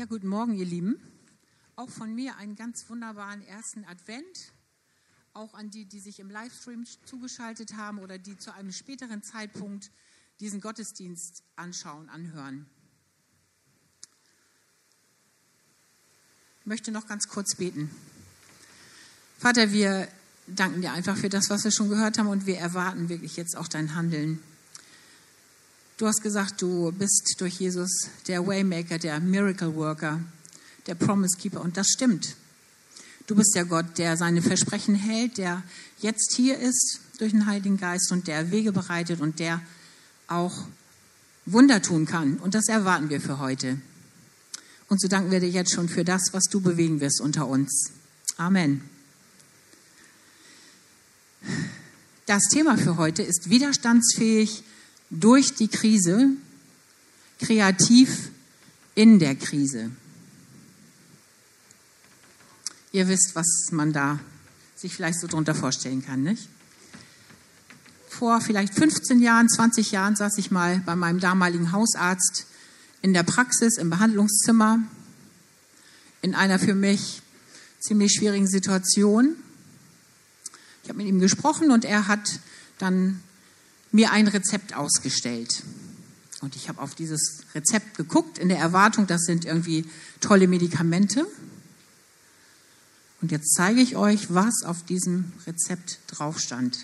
Ja, guten Morgen, ihr Lieben. Auch von mir einen ganz wunderbaren ersten Advent. Auch an die, die sich im Livestream zugeschaltet haben oder die zu einem späteren Zeitpunkt diesen Gottesdienst anschauen, anhören. Ich möchte noch ganz kurz beten. Vater, wir danken dir einfach für das, was wir schon gehört haben und wir erwarten wirklich jetzt auch dein Handeln. Du hast gesagt, du bist durch Jesus der Waymaker, der Miracle Worker, der Promise Keeper und das stimmt. Du bist der Gott, der seine Versprechen hält, der jetzt hier ist durch den Heiligen Geist und der Wege bereitet und der auch Wunder tun kann. Und das erwarten wir für heute. Und so danken wir dir jetzt schon für das, was du bewegen wirst unter uns. Amen. Das Thema für heute ist widerstandsfähig durch die Krise, kreativ in der Krise. Ihr wisst, was man da sich vielleicht so drunter vorstellen kann, nicht? Vor vielleicht 15 Jahren, 20 Jahren saß ich mal bei meinem damaligen Hausarzt in der Praxis, im Behandlungszimmer, in einer für mich ziemlich schwierigen Situation. Ich habe mit ihm gesprochen und er hat dann mir ein Rezept ausgestellt. Und ich habe auf dieses Rezept geguckt, in der Erwartung, das sind irgendwie tolle Medikamente. Und jetzt zeige ich euch, was auf diesem Rezept drauf stand.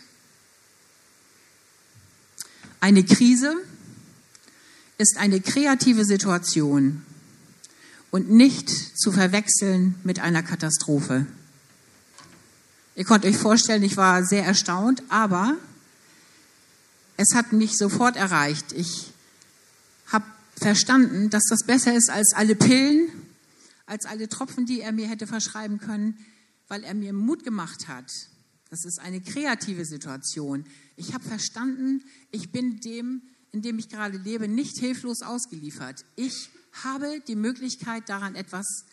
Eine Krise ist eine kreative Situation und nicht zu verwechseln mit einer Katastrophe. Ihr könnt euch vorstellen, ich war sehr erstaunt, aber es hat mich sofort erreicht. Ich habe verstanden, dass das besser ist als alle Pillen, als alle Tropfen, die er mir hätte verschreiben können, weil er mir Mut gemacht hat. Das ist eine kreative Situation. Ich habe verstanden, ich bin dem, in dem ich gerade lebe, nicht hilflos ausgeliefert. Ich habe die Möglichkeit, daran etwas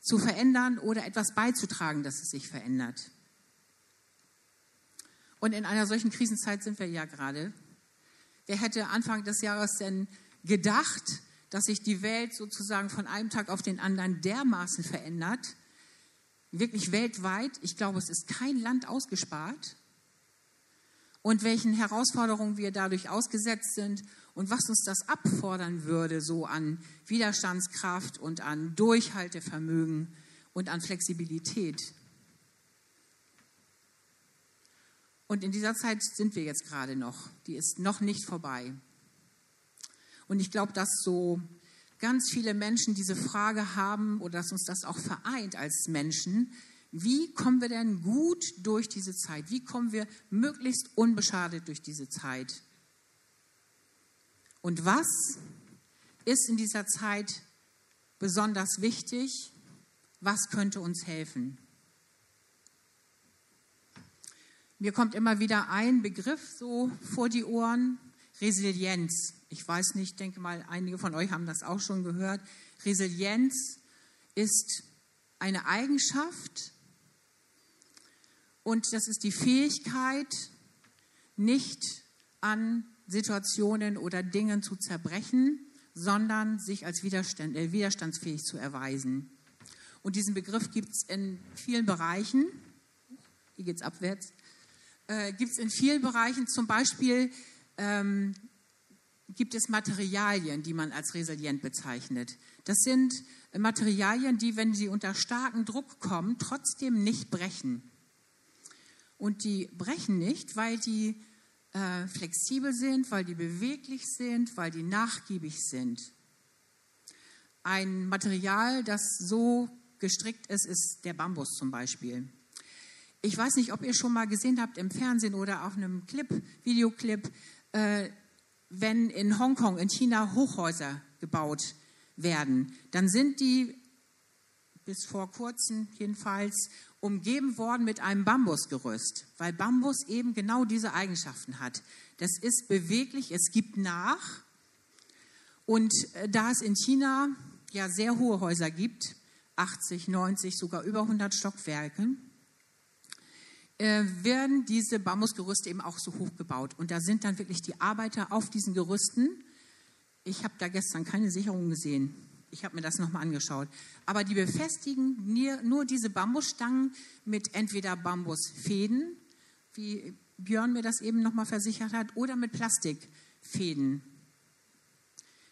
zu verändern oder etwas beizutragen, dass es sich verändert. Und in einer solchen Krisenzeit sind wir ja gerade. Wer hätte Anfang des Jahres denn gedacht, dass sich die Welt sozusagen von einem Tag auf den anderen dermaßen verändert? Wirklich weltweit. Ich glaube, es ist kein Land ausgespart. Und welchen Herausforderungen wir dadurch ausgesetzt sind und was uns das abfordern würde, so an Widerstandskraft und an Durchhaltevermögen und an Flexibilität. Und in dieser Zeit sind wir jetzt gerade noch. Die ist noch nicht vorbei. Und ich glaube, dass so ganz viele Menschen diese Frage haben oder dass uns das auch vereint als Menschen. Wie kommen wir denn gut durch diese Zeit? Wie kommen wir möglichst unbeschadet durch diese Zeit? Und was ist in dieser Zeit besonders wichtig? Was könnte uns helfen? Mir kommt immer wieder ein Begriff so vor die Ohren, Resilienz. Ich weiß nicht, denke mal, einige von euch haben das auch schon gehört. Resilienz ist eine Eigenschaft und das ist die Fähigkeit, nicht an Situationen oder Dingen zu zerbrechen, sondern sich als Widerstand, äh, widerstandsfähig zu erweisen. Und diesen Begriff gibt es in vielen Bereichen. Hier geht es abwärts äh, gibt es in vielen Bereichen. Zum Beispiel ähm, gibt es Materialien, die man als resilient bezeichnet. Das sind Materialien, die, wenn sie unter starken Druck kommen, trotzdem nicht brechen. Und die brechen nicht, weil die äh, flexibel sind, weil die beweglich sind, weil die nachgiebig sind. Ein Material, das so gestrickt ist, ist der Bambus zum Beispiel. Ich weiß nicht, ob ihr schon mal gesehen habt im Fernsehen oder auf einem Clip, Videoclip, äh, wenn in Hongkong, in China Hochhäuser gebaut werden, dann sind die bis vor kurzem jedenfalls umgeben worden mit einem Bambusgerüst, weil Bambus eben genau diese Eigenschaften hat. Das ist beweglich, es gibt nach. Und äh, da es in China ja sehr hohe Häuser gibt, 80, 90, sogar über 100 Stockwerke, äh, werden diese Bambusgerüste eben auch so hoch gebaut. Und da sind dann wirklich die Arbeiter auf diesen Gerüsten. Ich habe da gestern keine Sicherung gesehen. Ich habe mir das nochmal angeschaut. Aber die befestigen nur diese Bambusstangen mit entweder Bambusfäden, wie Björn mir das eben nochmal versichert hat, oder mit Plastikfäden.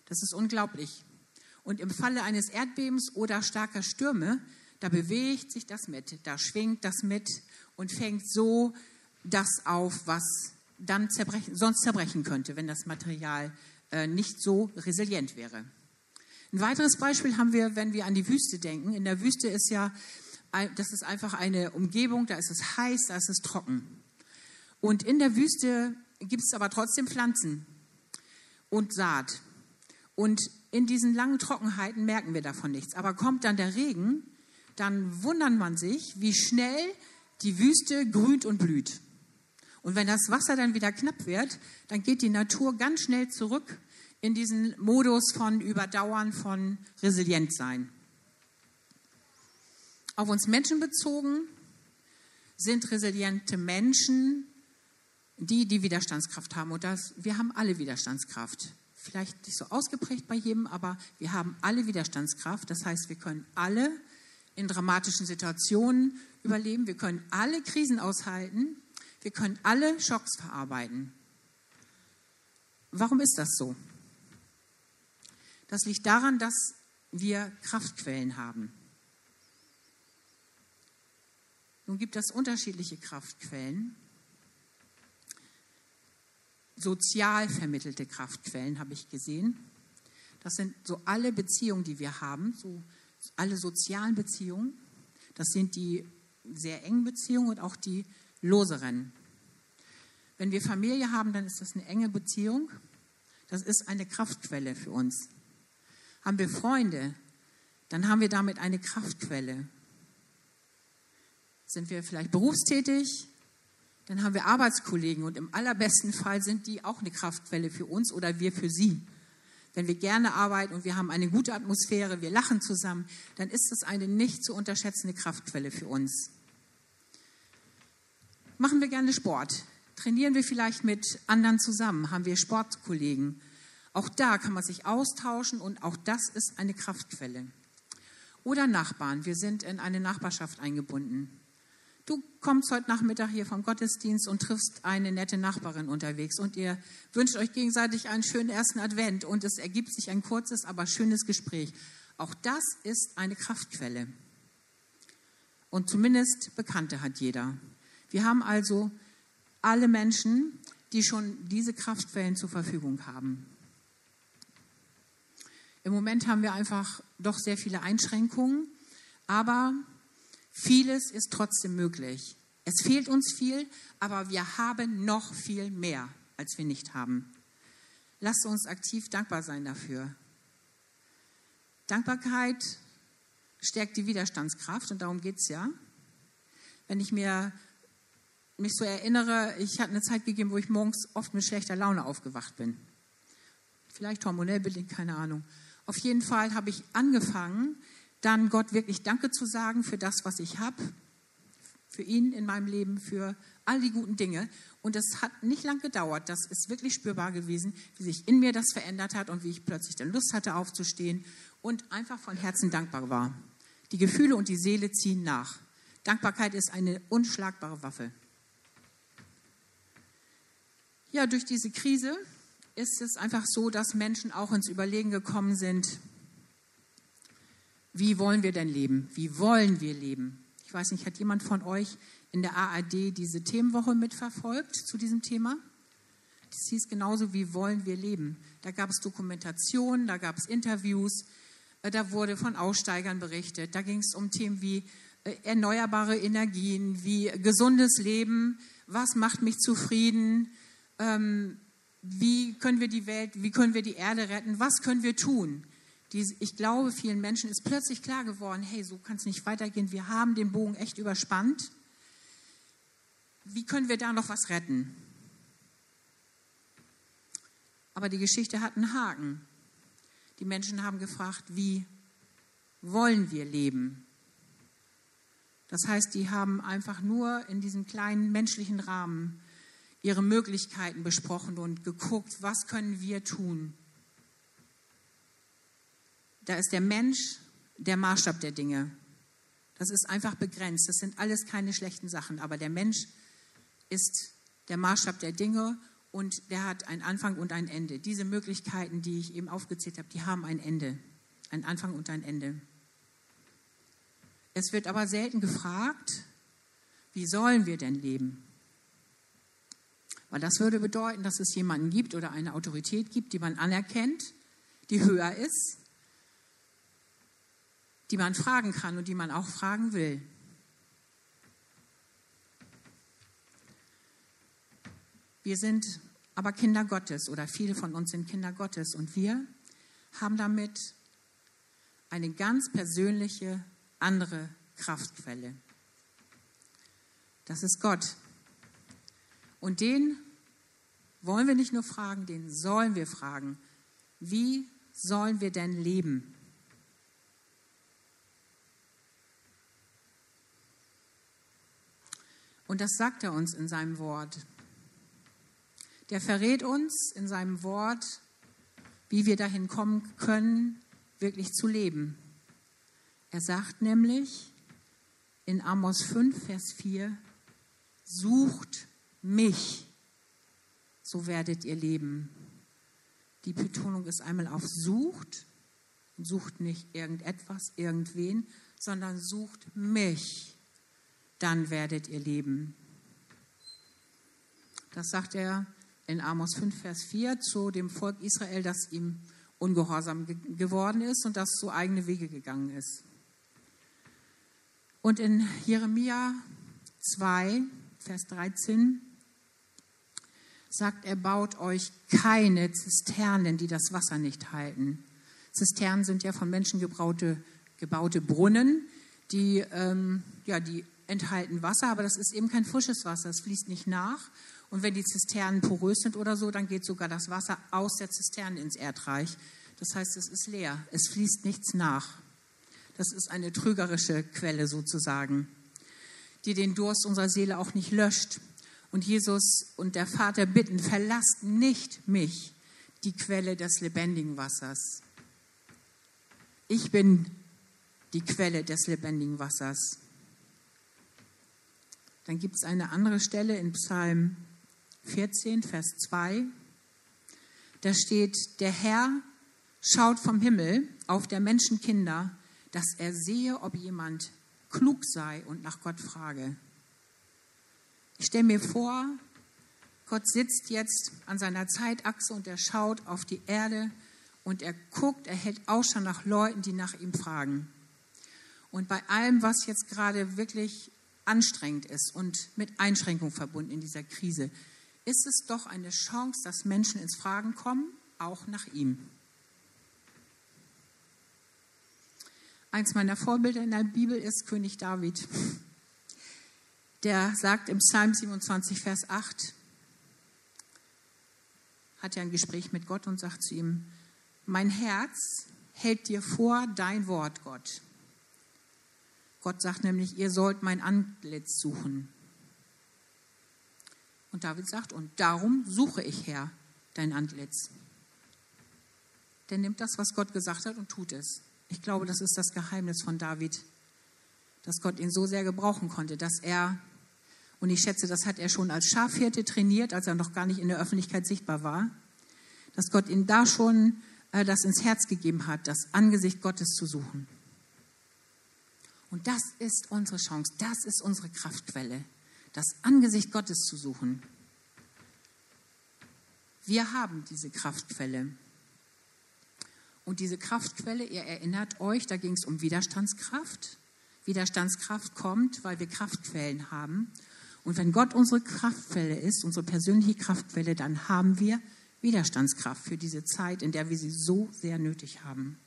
Das ist unglaublich. Und im Falle eines Erdbebens oder starker Stürme, da bewegt sich das mit, da schwingt das mit und fängt so das auf, was dann zerbrechen, sonst zerbrechen könnte, wenn das Material äh, nicht so resilient wäre. Ein weiteres Beispiel haben wir, wenn wir an die Wüste denken. In der Wüste ist ja, das ist einfach eine Umgebung, da ist es heiß, da ist es trocken. Und in der Wüste gibt es aber trotzdem Pflanzen und Saat. Und in diesen langen Trockenheiten merken wir davon nichts. Aber kommt dann der Regen, dann wundert man sich, wie schnell die Wüste grünt und blüht. Und wenn das Wasser dann wieder knapp wird, dann geht die Natur ganz schnell zurück in diesen Modus von Überdauern, von resilient sein. Auf uns Menschen bezogen sind resiliente Menschen die, die Widerstandskraft haben. Und das, wir haben alle Widerstandskraft. Vielleicht nicht so ausgeprägt bei jedem, aber wir haben alle Widerstandskraft. Das heißt, wir können alle in dramatischen Situationen überleben. Wir können alle Krisen aushalten. Wir können alle Schocks verarbeiten. Warum ist das so? Das liegt daran, dass wir Kraftquellen haben. Nun gibt es unterschiedliche Kraftquellen. Sozial vermittelte Kraftquellen habe ich gesehen. Das sind so alle Beziehungen, die wir haben, so alle sozialen Beziehungen. Das sind die sehr engen Beziehungen und auch die loseren. Wenn wir Familie haben, dann ist das eine enge Beziehung. Das ist eine Kraftquelle für uns. Haben wir Freunde, dann haben wir damit eine Kraftquelle. Sind wir vielleicht berufstätig, dann haben wir Arbeitskollegen und im allerbesten Fall sind die auch eine Kraftquelle für uns oder wir für sie. Wenn wir gerne arbeiten und wir haben eine gute Atmosphäre, wir lachen zusammen, dann ist das eine nicht zu unterschätzende Kraftquelle für uns. Machen wir gerne Sport? Trainieren wir vielleicht mit anderen zusammen? Haben wir Sportkollegen? Auch da kann man sich austauschen und auch das ist eine Kraftquelle. Oder Nachbarn. Wir sind in eine Nachbarschaft eingebunden. Du kommst heute Nachmittag hier vom Gottesdienst und triffst eine nette Nachbarin unterwegs und ihr wünscht euch gegenseitig einen schönen ersten Advent und es ergibt sich ein kurzes, aber schönes Gespräch. Auch das ist eine Kraftquelle. Und zumindest Bekannte hat jeder. Wir haben also alle Menschen, die schon diese Kraftquellen zur Verfügung haben. Im Moment haben wir einfach doch sehr viele Einschränkungen, aber vieles ist trotzdem möglich. Es fehlt uns viel, aber wir haben noch viel mehr, als wir nicht haben. Lasst uns aktiv dankbar sein dafür. Dankbarkeit stärkt die Widerstandskraft und darum geht es ja. Wenn ich mir mich so erinnere, ich hatte eine Zeit gegeben, wo ich morgens oft mit schlechter Laune aufgewacht bin. Vielleicht hormonell bedingt, keine Ahnung. Auf jeden Fall habe ich angefangen, dann Gott wirklich Danke zu sagen für das, was ich habe, für ihn in meinem Leben, für all die guten Dinge. Und es hat nicht lang gedauert. Das ist wirklich spürbar gewesen, wie sich in mir das verändert hat und wie ich plötzlich dann Lust hatte aufzustehen und einfach von Herzen dankbar war. Die Gefühle und die Seele ziehen nach. Dankbarkeit ist eine unschlagbare Waffe. Ja, durch diese Krise ist es einfach so, dass Menschen auch ins Überlegen gekommen sind, wie wollen wir denn leben? Wie wollen wir leben? Ich weiß nicht, hat jemand von euch in der ARD diese Themenwoche mitverfolgt zu diesem Thema? Das hieß genauso, wie wollen wir leben? Da gab es Dokumentationen, da gab es Interviews, äh, da wurde von Aussteigern berichtet, da ging es um Themen wie äh, erneuerbare Energien, wie gesundes Leben, was macht mich zufrieden, ähm, wie können wir die Welt, wie können wir die Erde retten, was können wir tun. Die, ich glaube, vielen Menschen ist plötzlich klar geworden, hey, so kann es nicht weitergehen, wir haben den Bogen echt überspannt. Wie können wir da noch was retten? Aber die Geschichte hat einen Haken. Die Menschen haben gefragt, wie wollen wir leben? Das heißt, die haben einfach nur in diesem kleinen menschlichen Rahmen ihre Möglichkeiten besprochen und geguckt, was können wir tun. Da ist der Mensch der Maßstab der Dinge. Das ist einfach begrenzt. Das sind alles keine schlechten Sachen. Aber der Mensch ist der Maßstab der Dinge und der hat einen Anfang und ein Ende. Diese Möglichkeiten, die ich eben aufgezählt habe, die haben ein Ende. Ein Anfang und ein Ende. Es wird aber selten gefragt, wie sollen wir denn leben? Weil das würde bedeuten, dass es jemanden gibt oder eine Autorität gibt, die man anerkennt, die höher ist, die man fragen kann und die man auch fragen will. Wir sind aber Kinder Gottes oder viele von uns sind Kinder Gottes und wir haben damit eine ganz persönliche andere Kraftquelle. Das ist Gott. Und den wollen wir nicht nur fragen, den sollen wir fragen. Wie sollen wir denn leben? Und das sagt er uns in seinem Wort. Der verrät uns in seinem Wort, wie wir dahin kommen können, wirklich zu leben. Er sagt nämlich in Amos 5, Vers 4, sucht mich, so werdet ihr leben. Die Betonung ist einmal auf sucht, sucht nicht irgendetwas, irgendwen, sondern sucht mich, dann werdet ihr leben. Das sagt er in Amos 5, Vers 4 zu dem Volk Israel, das ihm ungehorsam geworden ist und das so eigene Wege gegangen ist. Und in Jeremia 2, Vers 13 sagt er, baut euch keine Zisternen, die das Wasser nicht halten. Zisternen sind ja von Menschen gebaute, gebaute Brunnen, die, ähm, ja, die enthalten Wasser, aber das ist eben kein frisches Wasser, es fließt nicht nach. Und wenn die Zisternen porös sind oder so, dann geht sogar das Wasser aus der Zisterne ins Erdreich. Das heißt, es ist leer, es fließt nichts nach. Das ist eine trügerische Quelle sozusagen, die den Durst unserer Seele auch nicht löscht. Und Jesus und der Vater bitten, verlasst nicht mich, die Quelle des lebendigen Wassers. Ich bin die Quelle des lebendigen Wassers. Dann gibt es eine andere Stelle in Psalm 14, Vers 2. Da steht, der Herr schaut vom Himmel auf der Menschenkinder dass er sehe, ob jemand klug sei und nach Gott frage. Ich stelle mir vor, Gott sitzt jetzt an seiner Zeitachse und er schaut auf die Erde und er guckt, er hält Ausschau nach Leuten, die nach ihm fragen. Und bei allem, was jetzt gerade wirklich anstrengend ist und mit Einschränkung verbunden in dieser Krise, ist es doch eine Chance, dass Menschen ins Fragen kommen, auch nach ihm. Eins meiner Vorbilder in der Bibel ist König David. Der sagt im Psalm 27, Vers 8, hat er ein Gespräch mit Gott und sagt zu ihm, mein Herz hält dir vor dein Wort, Gott. Gott sagt nämlich, ihr sollt mein Antlitz suchen. Und David sagt, und darum suche ich, Herr, dein Antlitz. Der nimmt das, was Gott gesagt hat, und tut es. Ich glaube, das ist das Geheimnis von David, dass Gott ihn so sehr gebrauchen konnte, dass er, und ich schätze, das hat er schon als Schafhirte trainiert, als er noch gar nicht in der Öffentlichkeit sichtbar war, dass Gott ihm da schon äh, das ins Herz gegeben hat, das Angesicht Gottes zu suchen. Und das ist unsere Chance, das ist unsere Kraftquelle, das Angesicht Gottes zu suchen. Wir haben diese Kraftquelle. Und diese Kraftquelle, ihr erinnert euch, da ging es um Widerstandskraft. Widerstandskraft kommt, weil wir Kraftquellen haben. Und wenn Gott unsere Kraftquelle ist, unsere persönliche Kraftquelle, dann haben wir Widerstandskraft für diese Zeit, in der wir sie so sehr nötig haben.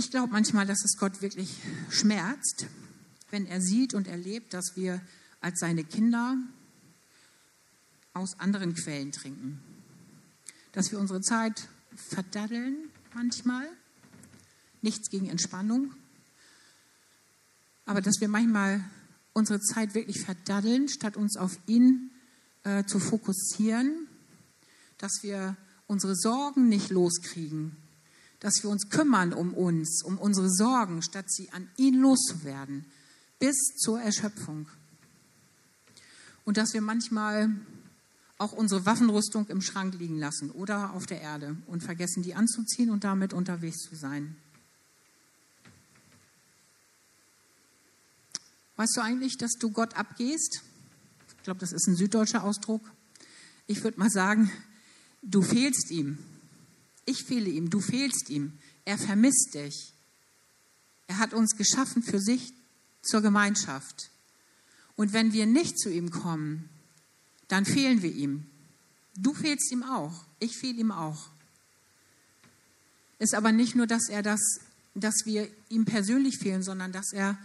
Ich glaube manchmal, dass es Gott wirklich schmerzt, wenn er sieht und erlebt, dass wir als seine Kinder aus anderen Quellen trinken dass wir unsere Zeit verdaddeln manchmal. Nichts gegen Entspannung. Aber dass wir manchmal unsere Zeit wirklich verdaddeln, statt uns auf ihn äh, zu fokussieren. Dass wir unsere Sorgen nicht loskriegen, dass wir uns kümmern um uns, um unsere Sorgen, statt sie an ihn loszuwerden, bis zur Erschöpfung. Und dass wir manchmal auch unsere Waffenrüstung im Schrank liegen lassen oder auf der Erde und vergessen, die anzuziehen und damit unterwegs zu sein. Weißt du eigentlich, dass du Gott abgehst? Ich glaube, das ist ein süddeutscher Ausdruck. Ich würde mal sagen, du fehlst ihm. Ich fehle ihm, du fehlst ihm. Er vermisst dich. Er hat uns geschaffen für sich zur Gemeinschaft. Und wenn wir nicht zu ihm kommen, dann fehlen wir ihm. Du fehlst ihm auch. Ich fehle ihm auch. Ist aber nicht nur, dass er das, dass wir ihm persönlich fehlen, sondern dass er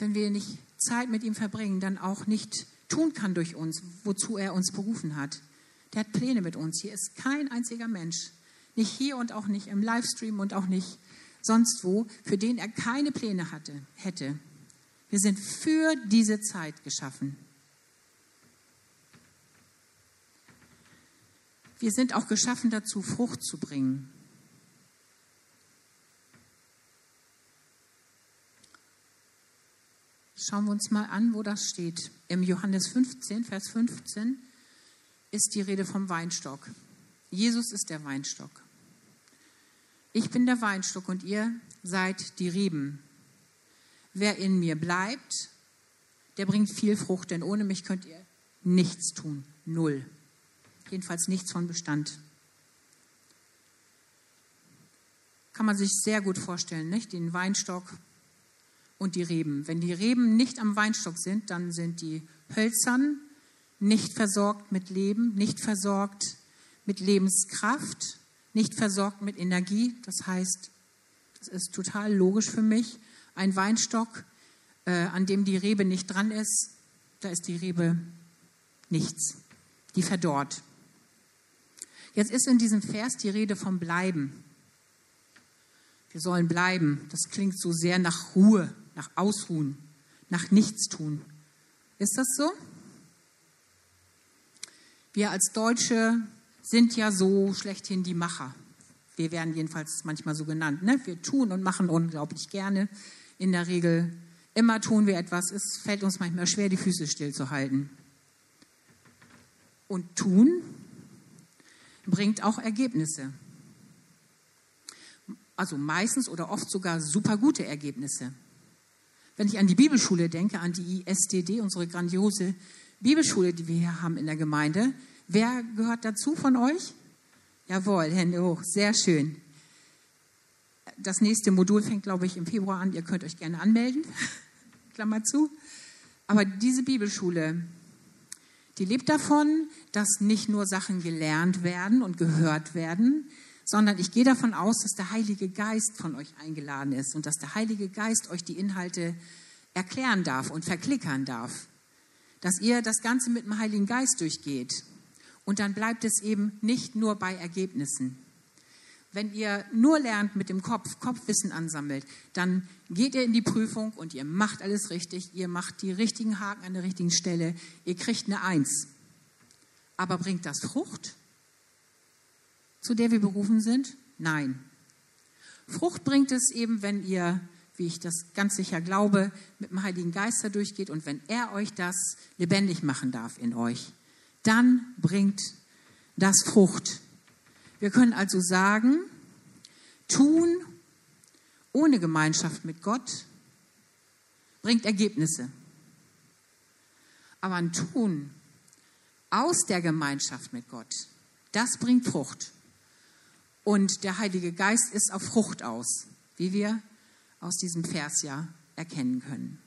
wenn wir nicht Zeit mit ihm verbringen, dann auch nicht tun kann durch uns, wozu er uns berufen hat. Der hat Pläne mit uns. Hier ist kein einziger Mensch, nicht hier und auch nicht im Livestream und auch nicht sonst wo, für den er keine Pläne hatte, hätte. Wir sind für diese Zeit geschaffen. Wir sind auch geschaffen dazu, Frucht zu bringen. Schauen wir uns mal an, wo das steht. Im Johannes 15, Vers 15 ist die Rede vom Weinstock. Jesus ist der Weinstock. Ich bin der Weinstock und ihr seid die Reben. Wer in mir bleibt, der bringt viel Frucht, denn ohne mich könnt ihr nichts tun. Null. Jedenfalls nichts von Bestand. Kann man sich sehr gut vorstellen, nicht? Den Weinstock und die Reben. Wenn die Reben nicht am Weinstock sind, dann sind die hölzern, nicht versorgt mit Leben, nicht versorgt mit Lebenskraft, nicht versorgt mit Energie. Das heißt, das ist total logisch für mich. Ein Weinstock, äh, an dem die Rebe nicht dran ist, da ist die Rebe nichts. Die verdorrt. Jetzt ist in diesem Vers die Rede vom Bleiben. Wir sollen bleiben. Das klingt so sehr nach Ruhe, nach Ausruhen, nach Nichtstun. Ist das so? Wir als Deutsche sind ja so schlechthin die Macher. Wir werden jedenfalls manchmal so genannt. Ne? Wir tun und machen unglaublich gerne. In der Regel immer tun wir etwas. Es fällt uns manchmal schwer, die Füße stillzuhalten. Und tun bringt auch Ergebnisse. Also meistens oder oft sogar super gute Ergebnisse. Wenn ich an die Bibelschule denke, an die ISDD, unsere grandiose Bibelschule, die wir hier haben in der Gemeinde, wer gehört dazu von euch? Jawohl, Hände hoch, sehr schön. Das nächste Modul fängt, glaube ich, im Februar an. Ihr könnt euch gerne anmelden. Klammer zu. Aber diese Bibelschule, die lebt davon, dass nicht nur Sachen gelernt werden und gehört werden, sondern ich gehe davon aus, dass der Heilige Geist von euch eingeladen ist und dass der Heilige Geist euch die Inhalte erklären darf und verklickern darf. Dass ihr das Ganze mit dem Heiligen Geist durchgeht. Und dann bleibt es eben nicht nur bei Ergebnissen. Wenn ihr nur lernt mit dem Kopf, Kopfwissen ansammelt, dann geht ihr in die Prüfung und ihr macht alles richtig, ihr macht die richtigen Haken an der richtigen Stelle, ihr kriegt eine Eins. Aber bringt das Frucht? zu der wir berufen sind? Nein. Frucht bringt es eben, wenn ihr, wie ich das ganz sicher glaube, mit dem Heiligen Geist durchgeht und wenn er euch das lebendig machen darf in euch. Dann bringt das Frucht. Wir können also sagen, tun ohne Gemeinschaft mit Gott bringt Ergebnisse. Aber ein Tun aus der Gemeinschaft mit Gott, das bringt Frucht. Und der Heilige Geist ist auf Frucht aus, wie wir aus diesem Vers ja erkennen können.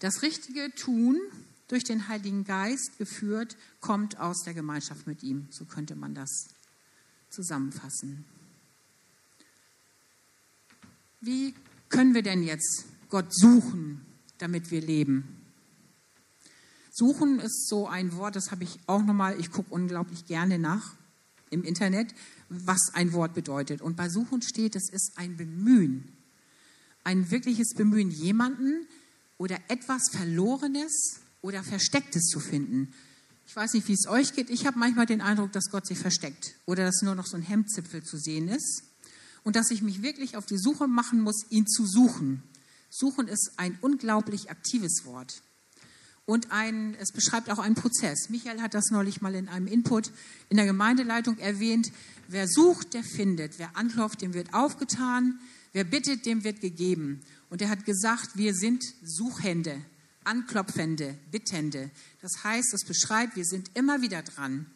Das richtige Tun durch den Heiligen Geist geführt, kommt aus der Gemeinschaft mit ihm. So könnte man das zusammenfassen. Wie können wir denn jetzt Gott suchen, damit wir leben? Suchen ist so ein Wort, das habe ich auch nochmal, ich gucke unglaublich gerne nach im Internet, was ein Wort bedeutet. Und bei Suchen steht, es ist ein Bemühen. Ein wirkliches Bemühen, jemanden oder etwas Verlorenes oder Verstecktes zu finden. Ich weiß nicht, wie es euch geht. Ich habe manchmal den Eindruck, dass Gott sich versteckt oder dass nur noch so ein Hemdzipfel zu sehen ist und dass ich mich wirklich auf die Suche machen muss, ihn zu suchen. Suchen ist ein unglaublich aktives Wort. Und ein, es beschreibt auch einen Prozess. Michael hat das neulich mal in einem Input in der Gemeindeleitung erwähnt. Wer sucht, der findet. Wer anklopft, dem wird aufgetan. Wer bittet, dem wird gegeben. Und er hat gesagt, wir sind Suchhände, Anklopfende, Bittende. Das heißt, es beschreibt, wir sind immer wieder dran.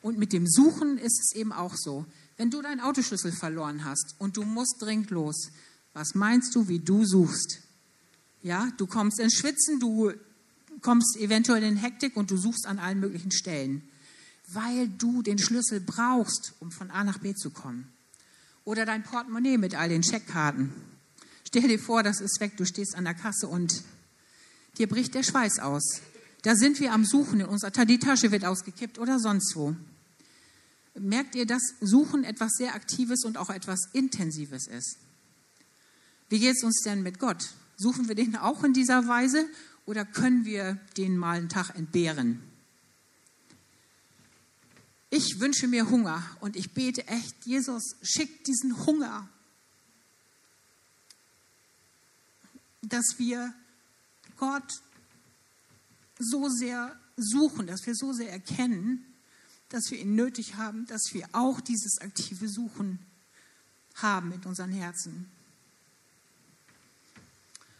Und mit dem Suchen ist es eben auch so. Wenn du deinen Autoschlüssel verloren hast und du musst dringend los, was meinst du, wie du suchst? Ja, du kommst ins Schwitzen, du kommst eventuell in Hektik und du suchst an allen möglichen Stellen, weil du den Schlüssel brauchst, um von A nach B zu kommen. Oder dein Portemonnaie mit all den Scheckkarten. Stell dir vor, das ist weg, du stehst an der Kasse und dir bricht der Schweiß aus. Da sind wir am Suchen in unserer die Tasche wird ausgekippt oder sonst wo. Merkt ihr, dass Suchen etwas sehr Aktives und auch etwas Intensives ist? Wie geht es uns denn mit Gott? Suchen wir den auch in dieser Weise oder können wir den mal einen Tag entbehren? Ich wünsche mir Hunger und ich bete echt, Jesus, schick diesen Hunger, dass wir Gott so sehr suchen, dass wir so sehr erkennen, dass wir ihn nötig haben, dass wir auch dieses aktive Suchen haben in unseren Herzen.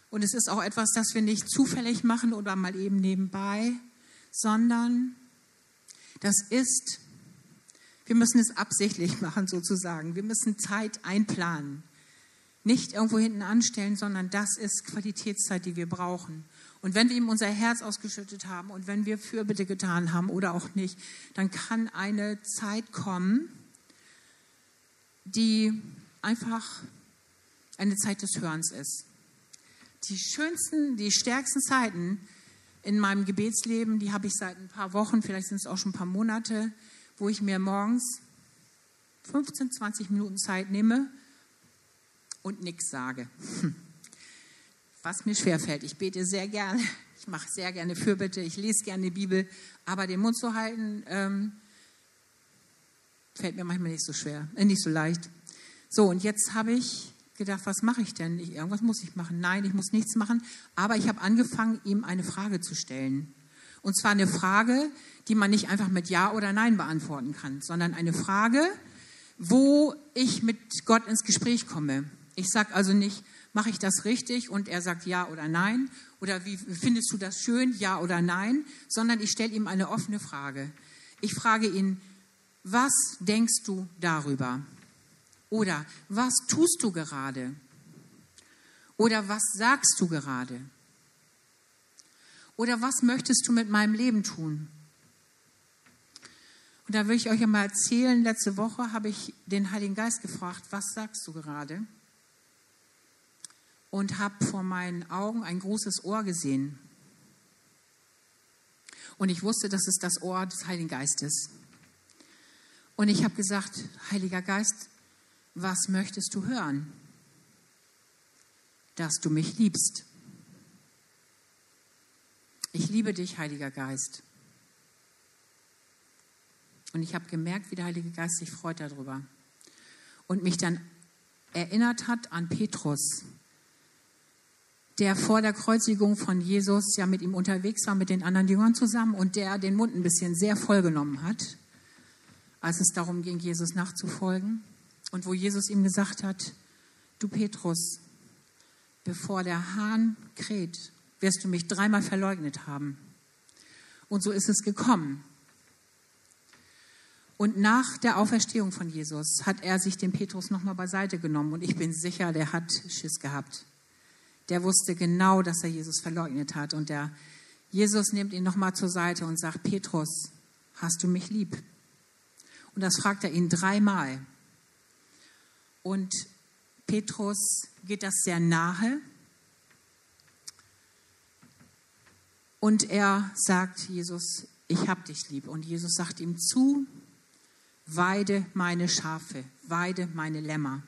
Und es ist auch etwas, das wir nicht zufällig machen oder mal eben nebenbei, sondern das ist, wir müssen es absichtlich machen sozusagen. Wir müssen Zeit einplanen. Nicht irgendwo hinten anstellen, sondern das ist Qualitätszeit, die wir brauchen. Und wenn wir ihm unser Herz ausgeschüttet haben und wenn wir Fürbitte getan haben oder auch nicht, dann kann eine Zeit kommen, die einfach eine Zeit des Hörens ist die schönsten, die stärksten Zeiten in meinem Gebetsleben, die habe ich seit ein paar Wochen, vielleicht sind es auch schon ein paar Monate, wo ich mir morgens 15, 20 Minuten Zeit nehme und nichts sage. Was mir schwerfällt. Ich bete sehr gerne, ich mache sehr gerne Fürbitte, ich lese gerne die Bibel, aber den Mund zu halten, ähm, fällt mir manchmal nicht so schwer, äh, nicht so leicht. So, und jetzt habe ich gedacht, was mache ich denn? Ich, irgendwas muss ich machen. Nein, ich muss nichts machen. Aber ich habe angefangen, ihm eine Frage zu stellen. Und zwar eine Frage, die man nicht einfach mit Ja oder Nein beantworten kann, sondern eine Frage, wo ich mit Gott ins Gespräch komme. Ich sage also nicht, mache ich das richtig? Und er sagt Ja oder Nein. Oder wie findest du das schön? Ja oder Nein. Sondern ich stelle ihm eine offene Frage. Ich frage ihn, was denkst du darüber? Oder was tust du gerade? Oder was sagst du gerade? Oder was möchtest du mit meinem Leben tun? Und da will ich euch einmal erzählen, letzte Woche habe ich den Heiligen Geist gefragt, was sagst du gerade? Und habe vor meinen Augen ein großes Ohr gesehen. Und ich wusste, das ist das Ohr des Heiligen Geistes. Und ich habe gesagt, Heiliger Geist, was möchtest du hören? Dass du mich liebst. Ich liebe dich, Heiliger Geist. Und ich habe gemerkt, wie der Heilige Geist sich freut darüber. Und mich dann erinnert hat an Petrus, der vor der Kreuzigung von Jesus ja mit ihm unterwegs war, mit den anderen Jüngern zusammen und der den Mund ein bisschen sehr vollgenommen hat, als es darum ging, Jesus nachzufolgen. Und wo Jesus ihm gesagt hat, du Petrus, bevor der Hahn kräht, wirst du mich dreimal verleugnet haben. Und so ist es gekommen. Und nach der Auferstehung von Jesus hat er sich den Petrus nochmal beiseite genommen. Und ich bin sicher, der hat Schiss gehabt. Der wusste genau, dass er Jesus verleugnet hat. Und der Jesus nimmt ihn nochmal zur Seite und sagt, Petrus, hast du mich lieb? Und das fragt er ihn dreimal. Und Petrus geht das sehr nahe. Und er sagt Jesus, ich hab dich lieb. Und Jesus sagt ihm zu, weide meine Schafe, weide meine Lämmer.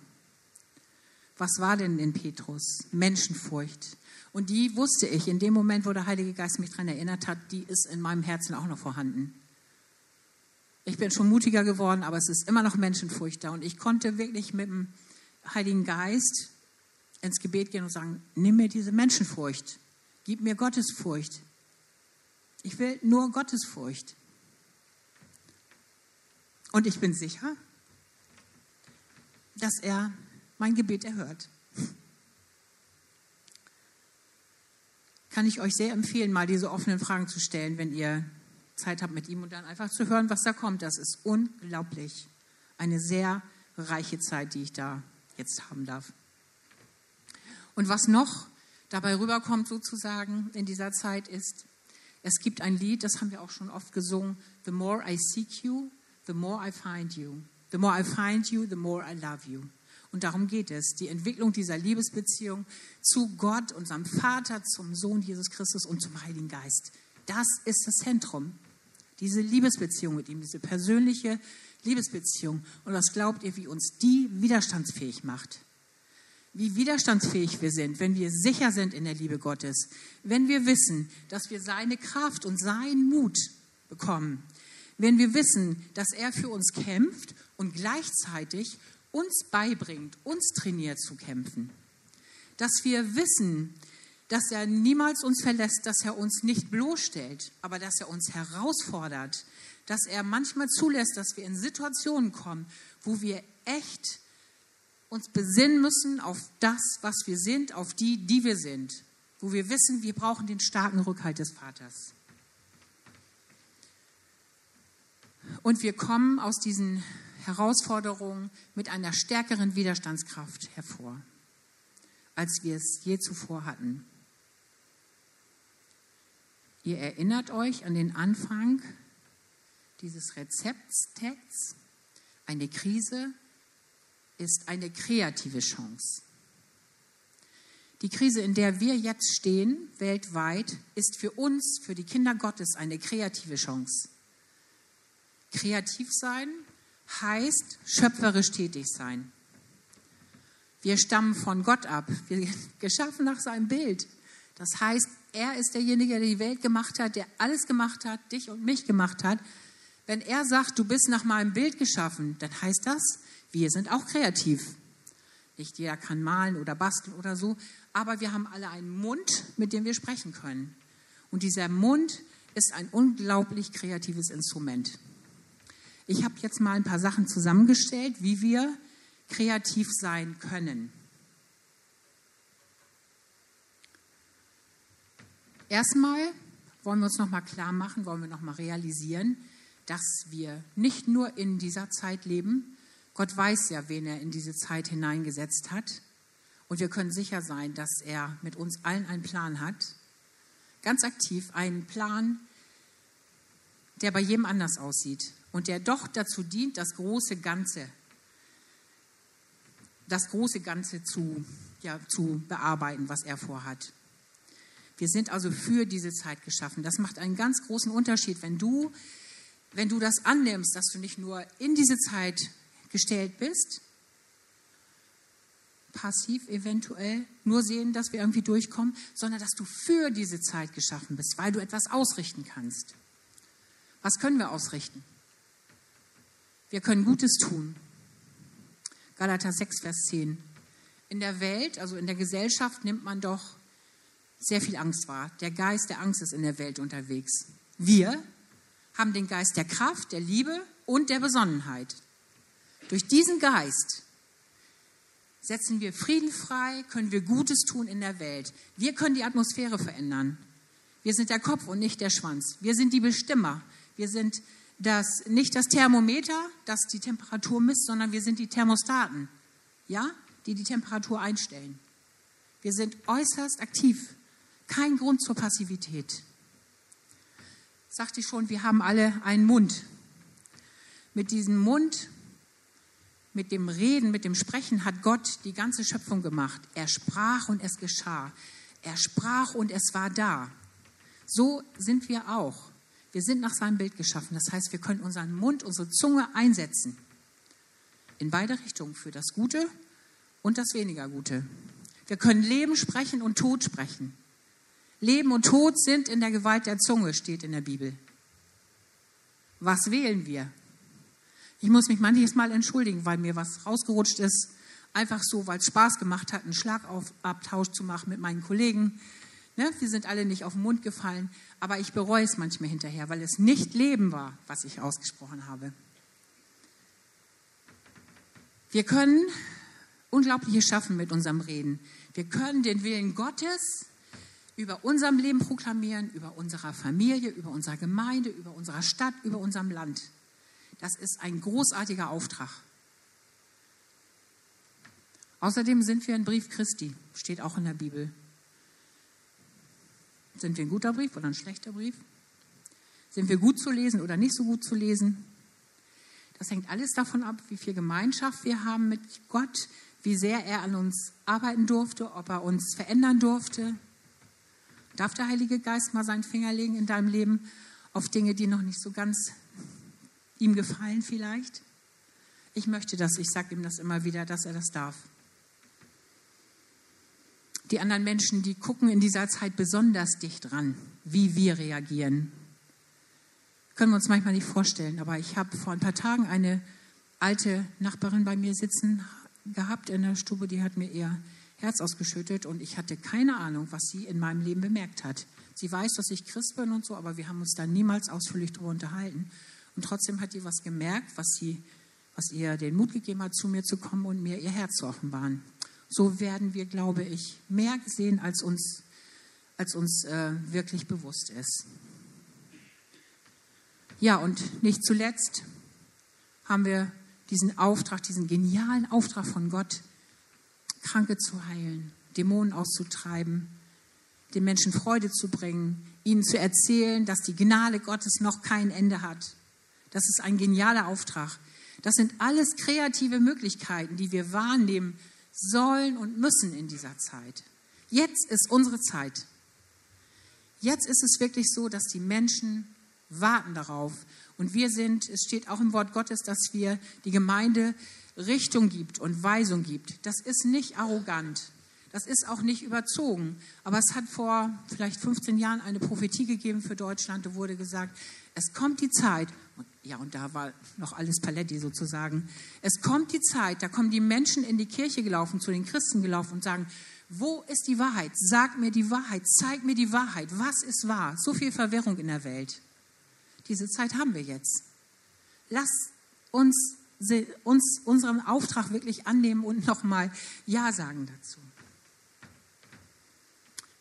Was war denn in Petrus? Menschenfurcht. Und die wusste ich in dem Moment, wo der Heilige Geist mich daran erinnert hat, die ist in meinem Herzen auch noch vorhanden. Ich bin schon mutiger geworden, aber es ist immer noch Menschenfurcht da. Und ich konnte wirklich mit dem Heiligen Geist ins Gebet gehen und sagen, nimm mir diese Menschenfurcht, gib mir Gottesfurcht. Ich will nur Gottesfurcht. Und ich bin sicher, dass er mein Gebet erhört. Kann ich euch sehr empfehlen, mal diese offenen Fragen zu stellen, wenn ihr Zeit habt mit ihm und dann einfach zu hören, was da kommt. Das ist unglaublich. Eine sehr reiche Zeit, die ich da jetzt haben darf. Und was noch dabei rüberkommt sozusagen in dieser Zeit ist, es gibt ein Lied, das haben wir auch schon oft gesungen, The more I seek you, the more I find you. The more I find you, the more I love you. Und darum geht es, die Entwicklung dieser Liebesbeziehung zu Gott, unserem Vater, zum Sohn Jesus Christus und zum Heiligen Geist. Das ist das Zentrum. Diese Liebesbeziehung mit ihm, diese persönliche Liebesbeziehung. Und was glaubt ihr, wie uns die widerstandsfähig macht? Wie widerstandsfähig wir sind, wenn wir sicher sind in der Liebe Gottes, wenn wir wissen, dass wir seine Kraft und seinen Mut bekommen, wenn wir wissen, dass er für uns kämpft und gleichzeitig uns beibringt, uns trainiert zu kämpfen. Dass wir wissen, dass er niemals uns verlässt, dass er uns nicht bloßstellt, aber dass er uns herausfordert, dass er manchmal zulässt, dass wir in Situationen kommen, wo wir echt uns besinnen müssen auf das, was wir sind, auf die, die wir sind, wo wir wissen, wir brauchen den starken Rückhalt des Vaters. Und wir kommen aus diesen Herausforderungen mit einer stärkeren Widerstandskraft hervor, als wir es je zuvor hatten. Ihr erinnert euch an den Anfang dieses Rezeptstexts. Eine Krise ist eine kreative Chance. Die Krise, in der wir jetzt stehen, weltweit, ist für uns, für die Kinder Gottes, eine kreative Chance. Kreativ sein heißt schöpferisch tätig sein. Wir stammen von Gott ab. Wir geschaffen nach seinem Bild. Das heißt, er ist derjenige, der die Welt gemacht hat, der alles gemacht hat, dich und mich gemacht hat. Wenn er sagt, du bist nach meinem Bild geschaffen, dann heißt das, wir sind auch kreativ. Nicht jeder kann malen oder basteln oder so, aber wir haben alle einen Mund, mit dem wir sprechen können. Und dieser Mund ist ein unglaublich kreatives Instrument. Ich habe jetzt mal ein paar Sachen zusammengestellt, wie wir kreativ sein können. Erstmal wollen wir uns noch mal klar machen, wollen wir noch mal realisieren, dass wir nicht nur in dieser Zeit leben. Gott weiß ja, wen er in diese Zeit hineingesetzt hat. Und wir können sicher sein, dass er mit uns allen einen Plan hat. Ganz aktiv einen Plan, der bei jedem anders aussieht und der doch dazu dient, das große Ganze, das große Ganze zu, ja, zu bearbeiten, was er vorhat. Wir sind also für diese Zeit geschaffen. Das macht einen ganz großen Unterschied, wenn du, wenn du das annimmst, dass du nicht nur in diese Zeit gestellt bist, passiv eventuell nur sehen, dass wir irgendwie durchkommen, sondern dass du für diese Zeit geschaffen bist, weil du etwas ausrichten kannst. Was können wir ausrichten? Wir können Gutes tun. Galater 6, Vers 10. In der Welt, also in der Gesellschaft, nimmt man doch sehr viel Angst wahr. Der Geist der Angst ist in der Welt unterwegs. Wir haben den Geist der Kraft, der Liebe und der Besonnenheit. Durch diesen Geist setzen wir Frieden frei, können wir Gutes tun in der Welt. Wir können die Atmosphäre verändern. Wir sind der Kopf und nicht der Schwanz. Wir sind die Bestimmer. Wir sind das, nicht das Thermometer, das die Temperatur misst, sondern wir sind die Thermostaten, ja, die die Temperatur einstellen. Wir sind äußerst aktiv. Kein Grund zur Passivität. Sagte ich schon, wir haben alle einen Mund. Mit diesem Mund, mit dem Reden, mit dem Sprechen hat Gott die ganze Schöpfung gemacht. Er sprach und es geschah. Er sprach und es war da. So sind wir auch. Wir sind nach seinem Bild geschaffen. Das heißt, wir können unseren Mund, unsere Zunge einsetzen. In beide Richtungen, für das Gute und das weniger Gute. Wir können Leben sprechen und Tod sprechen. Leben und Tod sind in der Gewalt der Zunge, steht in der Bibel. Was wählen wir? Ich muss mich manches Mal entschuldigen, weil mir was rausgerutscht ist. Einfach so, weil es Spaß gemacht hat, einen Schlagabtausch zu machen mit meinen Kollegen. Ne? Wir sind alle nicht auf den Mund gefallen, aber ich bereue es manchmal hinterher, weil es nicht Leben war, was ich ausgesprochen habe. Wir können Unglaubliches schaffen mit unserem Reden. Wir können den Willen Gottes über unserem Leben proklamieren, über unserer Familie, über unserer Gemeinde, über unserer Stadt, über unserem Land. Das ist ein großartiger Auftrag. Außerdem sind wir ein Brief Christi, steht auch in der Bibel. Sind wir ein guter Brief oder ein schlechter Brief? Sind wir gut zu lesen oder nicht so gut zu lesen? Das hängt alles davon ab, wie viel Gemeinschaft wir haben mit Gott, wie sehr er an uns arbeiten durfte, ob er uns verändern durfte. Darf der Heilige Geist mal seinen Finger legen in deinem Leben auf Dinge, die noch nicht so ganz ihm gefallen vielleicht? Ich möchte das, ich sage ihm das immer wieder, dass er das darf. Die anderen Menschen, die gucken in dieser Zeit besonders dicht dran, wie wir reagieren. Können wir uns manchmal nicht vorstellen, aber ich habe vor ein paar Tagen eine alte Nachbarin bei mir sitzen gehabt in der Stube, die hat mir ihr Herz ausgeschüttet und ich hatte keine Ahnung, was sie in meinem Leben bemerkt hat. Sie weiß, dass ich Christ bin und so, aber wir haben uns da niemals ausführlich darüber unterhalten. Und trotzdem hat sie was gemerkt, was, sie, was ihr den Mut gegeben hat, zu mir zu kommen und mir ihr Herz zu offenbaren. So werden wir, glaube ich, mehr sehen, als uns, als uns äh, wirklich bewusst ist. Ja, und nicht zuletzt haben wir diesen Auftrag, diesen genialen Auftrag von Gott, Kranke zu heilen, Dämonen auszutreiben, den Menschen Freude zu bringen, ihnen zu erzählen, dass die Gnade Gottes noch kein Ende hat, das ist ein genialer Auftrag. Das sind alles kreative Möglichkeiten, die wir wahrnehmen sollen und müssen in dieser Zeit. Jetzt ist unsere Zeit. Jetzt ist es wirklich so, dass die Menschen warten darauf. Und wir sind, es steht auch im Wort Gottes, dass wir die Gemeinde Richtung gibt und Weisung gibt. Das ist nicht arrogant. Das ist auch nicht überzogen. Aber es hat vor vielleicht 15 Jahren eine Prophetie gegeben für Deutschland. Da wurde gesagt, es kommt die Zeit, ja, und da war noch alles Paletti sozusagen. Es kommt die Zeit, da kommen die Menschen in die Kirche gelaufen, zu den Christen gelaufen und sagen, wo ist die Wahrheit? Sag mir die Wahrheit, zeig mir die Wahrheit. Was ist wahr? So viel Verwirrung in der Welt. Diese Zeit haben wir jetzt. Lass uns, uns unseren Auftrag wirklich annehmen und nochmal Ja sagen dazu.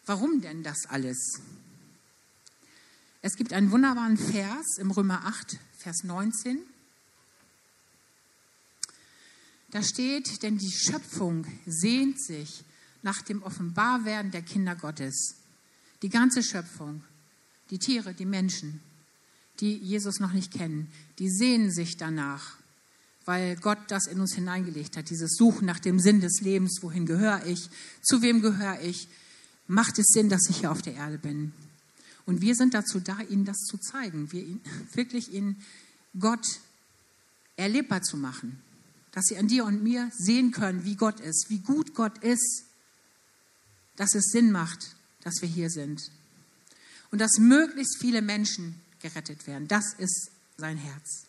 Warum denn das alles? Es gibt einen wunderbaren Vers im Römer 8, Vers 19. Da steht, denn die Schöpfung sehnt sich nach dem Offenbarwerden der Kinder Gottes. Die ganze Schöpfung, die Tiere, die Menschen, die Jesus noch nicht kennen, die sehnen sich danach, weil Gott das in uns hineingelegt hat, dieses Suchen nach dem Sinn des Lebens, wohin gehöre ich, zu wem gehöre ich, macht es Sinn, dass ich hier auf der Erde bin. Und wir sind dazu da, ihnen das zu zeigen, wir ihn, wirklich ihnen Gott erlebbar zu machen, dass sie an dir und mir sehen können, wie Gott ist, wie gut Gott ist, dass es Sinn macht, dass wir hier sind. Und dass möglichst viele Menschen gerettet werden. Das ist sein Herz.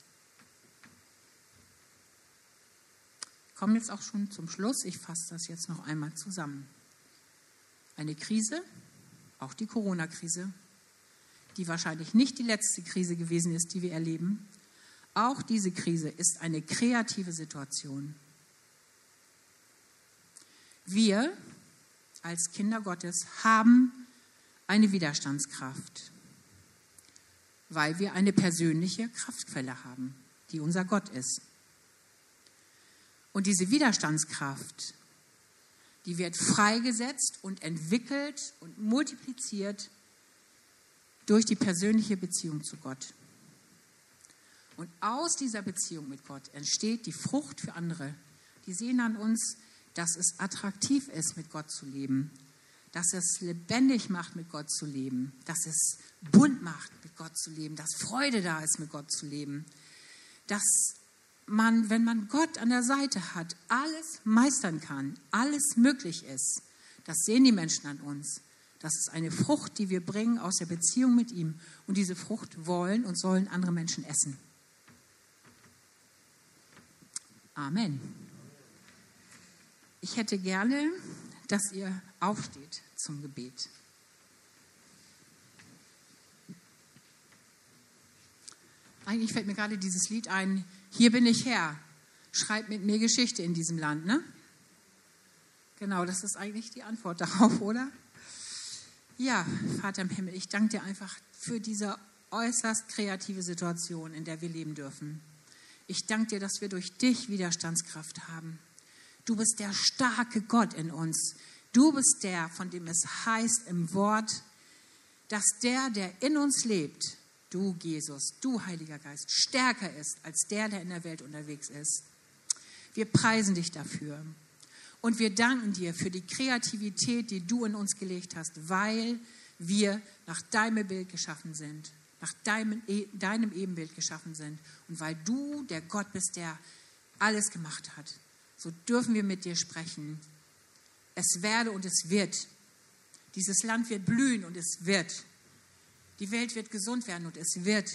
Ich komme jetzt auch schon zum Schluss. Ich fasse das jetzt noch einmal zusammen. Eine Krise, auch die Corona-Krise, die wahrscheinlich nicht die letzte Krise gewesen ist, die wir erleben. Auch diese Krise ist eine kreative Situation. Wir als Kinder Gottes haben eine Widerstandskraft, weil wir eine persönliche Kraftquelle haben, die unser Gott ist. Und diese Widerstandskraft, die wird freigesetzt und entwickelt und multipliziert durch die persönliche Beziehung zu Gott. Und aus dieser Beziehung mit Gott entsteht die Frucht für andere. Die sehen an uns, dass es attraktiv ist, mit Gott zu leben, dass es lebendig macht, mit Gott zu leben, dass es bunt macht, mit Gott zu leben, dass Freude da ist, mit Gott zu leben, dass man, wenn man Gott an der Seite hat, alles meistern kann, alles möglich ist. Das sehen die Menschen an uns. Das ist eine Frucht, die wir bringen aus der Beziehung mit ihm. Und diese Frucht wollen und sollen andere Menschen essen. Amen. Ich hätte gerne, dass ihr aufsteht zum Gebet. Eigentlich fällt mir gerade dieses Lied ein, hier bin ich Herr, schreib mit mir Geschichte in diesem Land, ne? Genau, das ist eigentlich die Antwort darauf, oder? Ja, Vater im Himmel, ich danke dir einfach für diese äußerst kreative Situation, in der wir leben dürfen. Ich danke dir, dass wir durch dich Widerstandskraft haben. Du bist der starke Gott in uns. Du bist der, von dem es heißt im Wort, dass der, der in uns lebt, du Jesus, du Heiliger Geist, stärker ist als der, der in der Welt unterwegs ist. Wir preisen dich dafür. Und wir danken dir für die Kreativität, die du in uns gelegt hast, weil wir nach deinem Bild geschaffen sind, nach deinem, e, deinem Ebenbild geschaffen sind und weil du der Gott bist, der alles gemacht hat. So dürfen wir mit dir sprechen. Es werde und es wird. Dieses Land wird blühen und es wird. Die Welt wird gesund werden und es wird.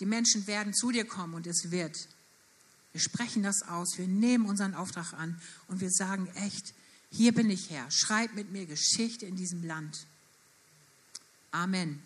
Die Menschen werden zu dir kommen und es wird. Wir sprechen das aus, wir nehmen unseren Auftrag an und wir sagen echt, hier bin ich Herr, schreib mit mir Geschichte in diesem Land. Amen.